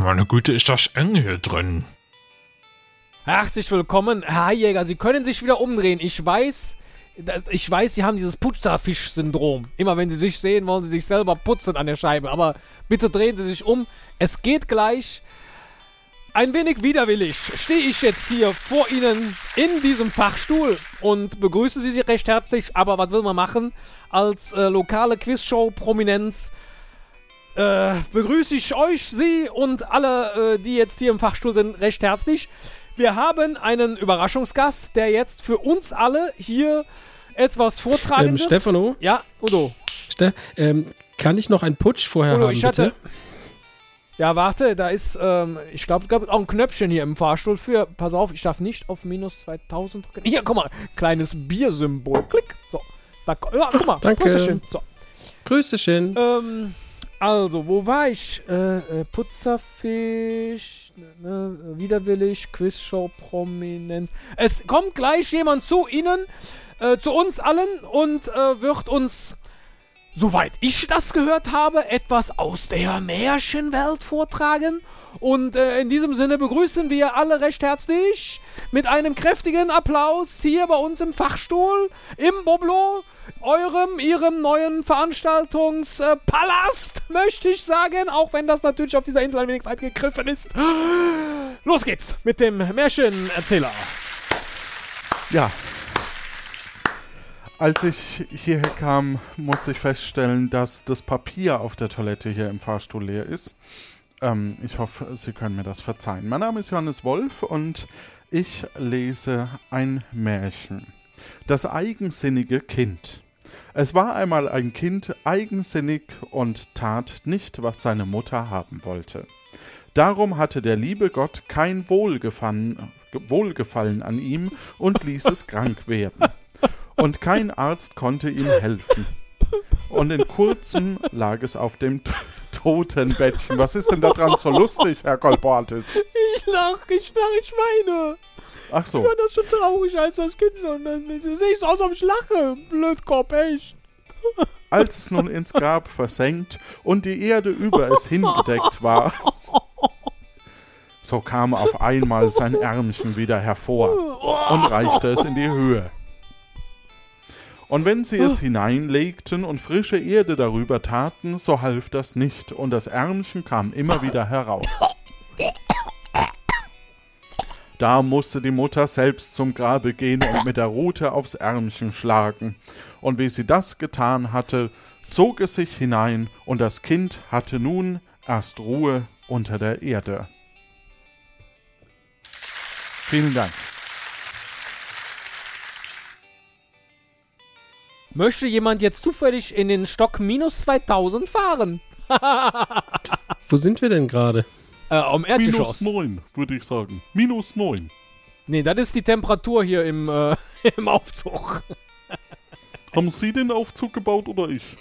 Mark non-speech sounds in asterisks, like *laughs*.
Meine Güte, ist das eng hier drin. Herzlich willkommen, Herr Jäger. Sie können sich wieder umdrehen. Ich weiß, ich weiß, Sie haben dieses Putzerfisch-Syndrom. Immer wenn Sie sich sehen, wollen Sie sich selber putzen an der Scheibe. Aber bitte drehen Sie sich um. Es geht gleich. Ein wenig widerwillig stehe ich jetzt hier vor Ihnen in diesem Fachstuhl und begrüße Sie recht herzlich. Aber was will man machen? Als äh, lokale Quizshow-Prominenz äh, begrüße ich euch, Sie und alle, äh, die jetzt hier im Fachstuhl sind, recht herzlich. Wir haben einen Überraschungsgast, der jetzt für uns alle hier etwas vortragen Ähm, wird. Stefano, Ja, Udo. Ste ähm, kann ich noch einen Putsch vorher Udo, haben, ich hatte. bitte? Ja, warte, da ist, ähm, ich glaube, es gab auch ein Knöpfchen hier im Fahrstuhl für. Pass auf, ich darf nicht auf minus 2000 drücken. Hier, guck mal, kleines Biersymbol. Klick. So. Da, ja, guck mal. Danke. Prösterchen. So. Grüßechen. Ähm, also, wo war ich? Äh, äh, Putzerfisch, ne, ne, widerwillig, Quizshow, Prominenz. Es kommt gleich jemand zu Ihnen, äh, zu uns allen und äh, wird uns, soweit ich das gehört habe, etwas aus der Märchenwelt vortragen. Und äh, in diesem Sinne begrüßen wir alle recht herzlich mit einem kräftigen Applaus hier bei uns im Fachstuhl, im Boblo, eurem, ihrem neuen Veranstaltungspalast, möchte ich sagen, auch wenn das natürlich auf dieser Insel ein wenig weit gegriffen ist. Los geht's mit dem Märchenerzähler. Ja. Als ich hierher kam, musste ich feststellen, dass das Papier auf der Toilette hier im Fahrstuhl leer ist. Ähm, ich hoffe, Sie können mir das verzeihen. Mein Name ist Johannes Wolf und ich lese ein Märchen. Das eigensinnige Kind. Es war einmal ein Kind eigensinnig und tat nicht, was seine Mutter haben wollte. Darum hatte der liebe Gott kein Wohlgefallen, Wohlgefallen an ihm und ließ es krank werden. *laughs* Und kein Arzt konnte ihm helfen. Und in kurzem lag es auf dem Totenbettchen. Was ist denn da dran so lustig, Herr Kolportis? Ich lach, ich lach, ich weine. Ach Ich so, fand das schon traurig als das Kind schon. Sehe ich so aus, als ob ich lache. Blödkopf, echt. als es nun ins Grab versenkt und die Erde über es hingedeckt war, so kam auf einmal sein Ärmchen wieder hervor und reichte es in die Höhe. Und wenn sie es hineinlegten und frische Erde darüber taten, so half das nicht, und das Ärmchen kam immer wieder heraus. Da musste die Mutter selbst zum Grabe gehen und mit der Rute aufs Ärmchen schlagen. Und wie sie das getan hatte, zog es sich hinein, und das Kind hatte nun erst Ruhe unter der Erde. Vielen Dank. Möchte jemand jetzt zufällig in den Stock minus 2000 fahren? *laughs* Wo sind wir denn gerade? Äh, am Erdgeschoss. 9, würde ich sagen. Minus 9. Nee, das ist die Temperatur hier im, äh, *laughs* im Aufzug. Haben Sie den Aufzug gebaut oder ich?